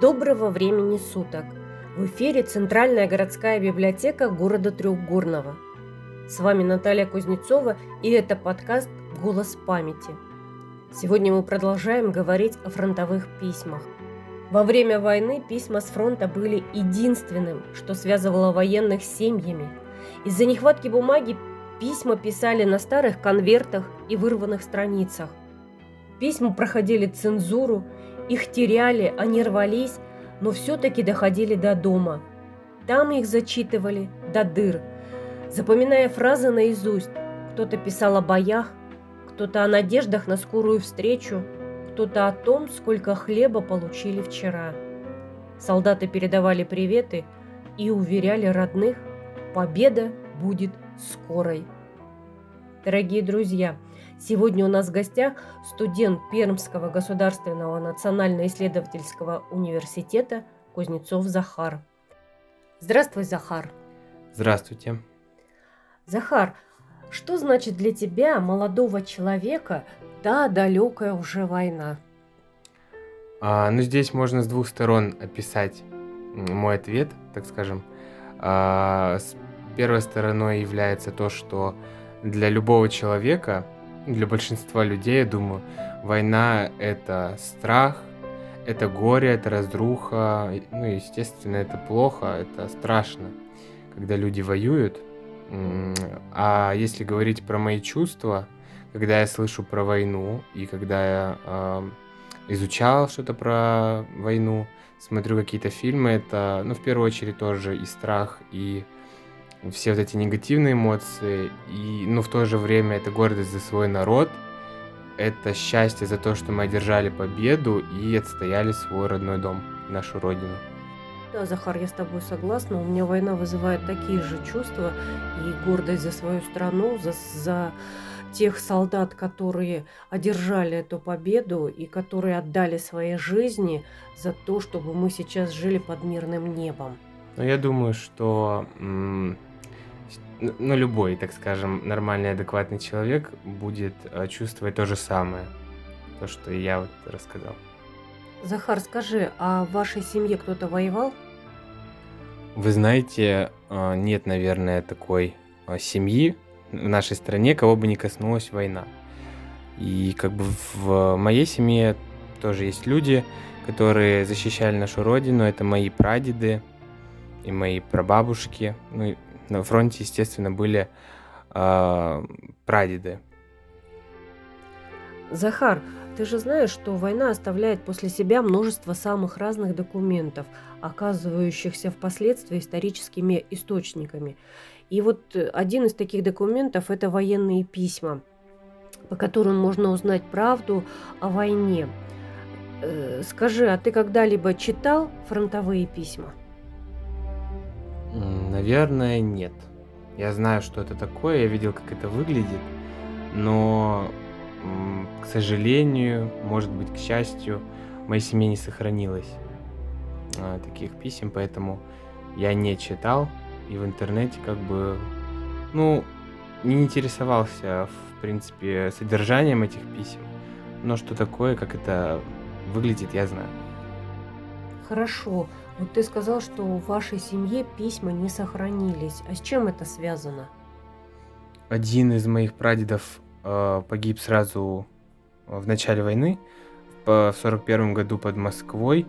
Доброго времени суток! В эфире Центральная городская библиотека города Трехгорного. С вами Наталья Кузнецова и это подкаст «Голос памяти». Сегодня мы продолжаем говорить о фронтовых письмах. Во время войны письма с фронта были единственным, что связывало военных с семьями. Из-за нехватки бумаги письма писали на старых конвертах и вырванных страницах. Письма проходили цензуру – их теряли, они рвались, но все-таки доходили до дома. Там их зачитывали до дыр, запоминая фразы наизусть. Кто-то писал о боях, кто-то о надеждах на скорую встречу, кто-то о том, сколько хлеба получили вчера. Солдаты передавали приветы и уверяли родных, победа будет скорой. Дорогие друзья, Сегодня у нас в гостях студент Пермского государственного национально-исследовательского университета Кузнецов Захар. Здравствуй, Захар. Здравствуйте. Захар, что значит для тебя, молодого человека, та далекая уже война? А, ну, здесь можно с двух сторон описать мой ответ, так скажем. А, с первой стороной является то, что для любого человека для большинства людей, я думаю, война — это страх, это горе, это разруха. Ну, естественно, это плохо, это страшно, когда люди воюют. А если говорить про мои чувства, когда я слышу про войну и когда я э, изучал что-то про войну, смотрю какие-то фильмы, это, ну, в первую очередь тоже и страх, и все вот эти негативные эмоции, и, ну, в то же время это гордость за свой народ, это счастье за то, что мы одержали победу и отстояли свой родной дом, нашу родину. Да, Захар, я с тобой согласна. У меня война вызывает такие же чувства и гордость за свою страну, за, за тех солдат, которые одержали эту победу и которые отдали свои жизни за то, чтобы мы сейчас жили под мирным небом. Но я думаю, что ну, любой, так скажем, нормальный, адекватный человек будет э, чувствовать то же самое, то, что я вот рассказал. Захар, скажи, а в вашей семье кто-то воевал? Вы знаете, э, нет, наверное, такой э, семьи в нашей стране, кого бы не коснулась война. И как бы в моей семье тоже есть люди, которые защищали нашу родину. Это мои прадеды и мои прабабушки. Ну, на фронте, естественно, были э, прадеды. Захар, ты же знаешь, что война оставляет после себя множество самых разных документов, оказывающихся впоследствии историческими источниками. И вот один из таких документов – это военные письма, по которым можно узнать правду о войне. Э, скажи, а ты когда-либо читал фронтовые письма? Наверное, нет. Я знаю, что это такое, я видел, как это выглядит, но, к сожалению, может быть, к счастью, моей семье не сохранилось а, таких писем, поэтому я не читал и в интернете как бы, ну, не интересовался, в принципе, содержанием этих писем, но что такое, как это выглядит, я знаю. Хорошо. Вот ты сказал, что в вашей семье письма не сохранились. А с чем это связано? Один из моих прадедов э, погиб сразу в начале войны, в 41 году под Москвой.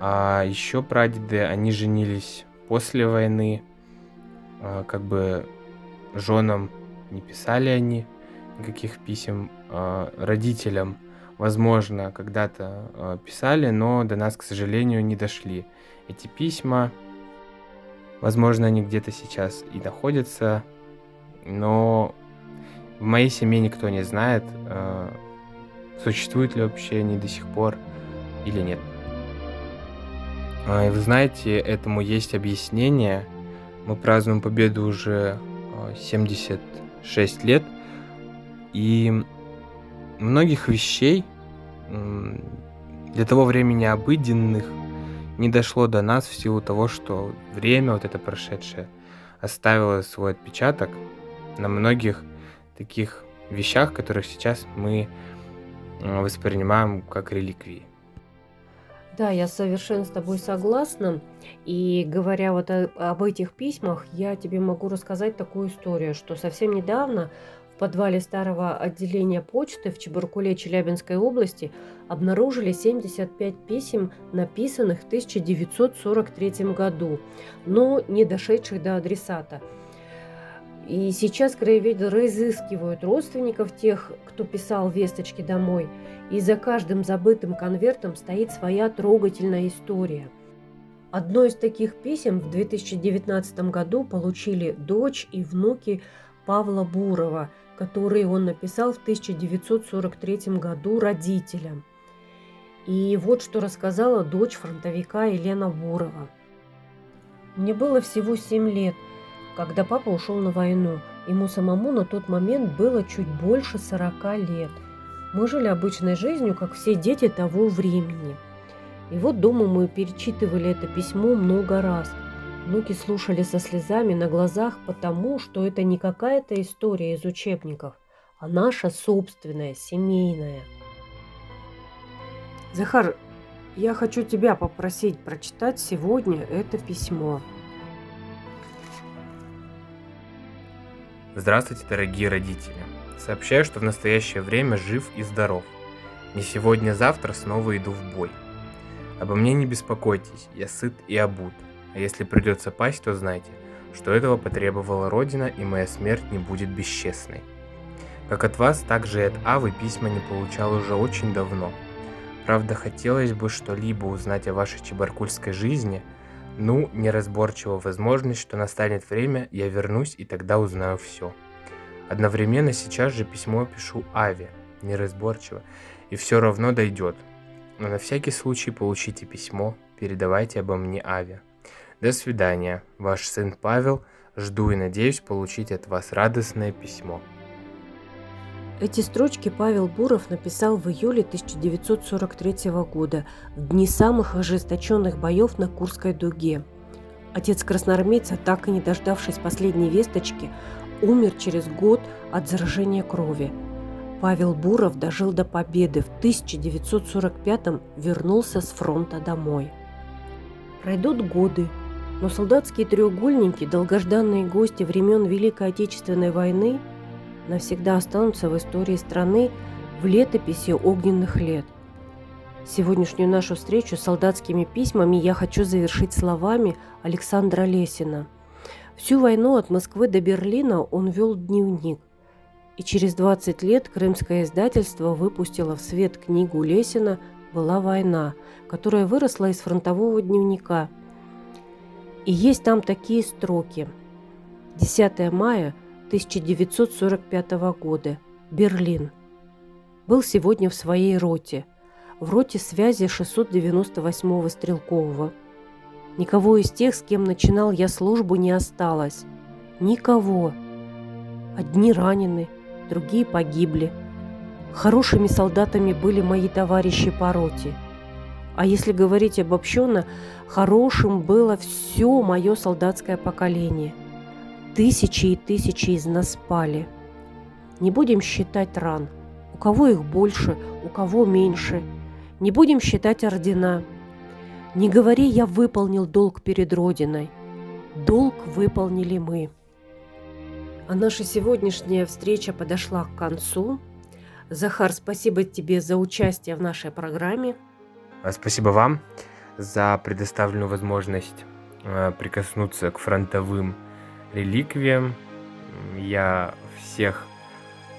А еще прадеды, они женились после войны. Э, как бы женам не писали они никаких писем. Э, родителям возможно, когда-то э, писали, но до нас, к сожалению, не дошли эти письма. Возможно, они где-то сейчас и находятся, но в моей семье никто не знает, э, существуют ли вообще они до сих пор или нет. А, и вы знаете, этому есть объяснение. Мы празднуем победу уже 76 э, лет, и многих вещей для того времени обыденных не дошло до нас в силу того, что время вот это прошедшее оставило свой отпечаток на многих таких вещах, которых сейчас мы воспринимаем как реликвии. Да, я совершенно с тобой согласна. И говоря вот о- об этих письмах, я тебе могу рассказать такую историю, что совсем недавно в подвале старого отделения почты в Чебаркуле Челябинской области обнаружили 75 писем, написанных в 1943 году, но не дошедших до адресата. И сейчас краеведы разыскивают родственников тех, кто писал весточки домой, и за каждым забытым конвертом стоит своя трогательная история. Одно из таких писем в 2019 году получили дочь и внуки Павла Бурова, которые он написал в 1943 году родителям. И вот что рассказала дочь фронтовика Елена Бурова. «Мне было всего 7 лет – когда папа ушел на войну. Ему самому на тот момент было чуть больше 40 лет. Мы жили обычной жизнью, как все дети того времени. И вот дома мы перечитывали это письмо много раз. Внуки слушали со слезами на глазах, потому что это не какая-то история из учебников, а наша собственная, семейная. Захар, я хочу тебя попросить прочитать сегодня это письмо. Здравствуйте, дорогие родители. Сообщаю, что в настоящее время жив и здоров. Не сегодня-завтра снова иду в бой. Обо мне не беспокойтесь, я сыт и обут. А если придется пасть, то знайте, что этого потребовала Родина, и моя смерть не будет бесчестной. Как от вас, так же и от Авы письма не получал уже очень давно. Правда, хотелось бы что-либо узнать о вашей чебаркульской жизни – ну, неразборчиво возможность, что настанет время, я вернусь и тогда узнаю все. Одновременно сейчас же письмо пишу Аве, неразборчиво, и все равно дойдет. Но на всякий случай получите письмо, передавайте обо мне Аве. До свидания, ваш сын Павел, жду и надеюсь получить от вас радостное письмо. Эти строчки Павел Буров написал в июле 1943 года, в дни самых ожесточенных боев на Курской дуге. Отец красноармейца, так и не дождавшись последней весточки, умер через год от заражения крови. Павел Буров дожил до победы. В 1945-м вернулся с фронта домой. Пройдут годы, но солдатские треугольники, долгожданные гости времен Великой Отечественной войны – навсегда останутся в истории страны в летописи огненных лет. Сегодняшнюю нашу встречу с солдатскими письмами я хочу завершить словами Александра Лесина. Всю войну от Москвы до Берлина он вел дневник. И через 20 лет крымское издательство выпустило в свет книгу Лесина «Была война», которая выросла из фронтового дневника. И есть там такие строки. 10 мая – 1945 года. Берлин. Был сегодня в своей роте. В роте связи 698-го стрелкового. Никого из тех, с кем начинал я службу, не осталось. Никого. Одни ранены, другие погибли. Хорошими солдатами были мои товарищи по роте. А если говорить обобщенно, хорошим было все мое солдатское поколение – Тысячи и тысячи из нас спали. Не будем считать ран. У кого их больше, у кого меньше. Не будем считать ордена. Не говори, я выполнил долг перед Родиной. Долг выполнили мы. А наша сегодняшняя встреча подошла к концу. Захар, спасибо тебе за участие в нашей программе. А спасибо вам за предоставленную возможность э, прикоснуться к фронтовым реликвиям. Я всех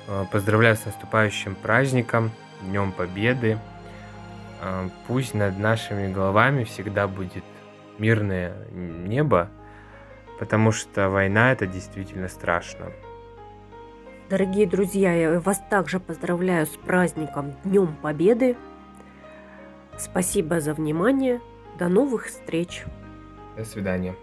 э, поздравляю с наступающим праздником, Днем Победы. Э, пусть над нашими головами всегда будет мирное небо, потому что война это действительно страшно. Дорогие друзья, я вас также поздравляю с праздником Днем Победы. Спасибо за внимание. До новых встреч. До свидания.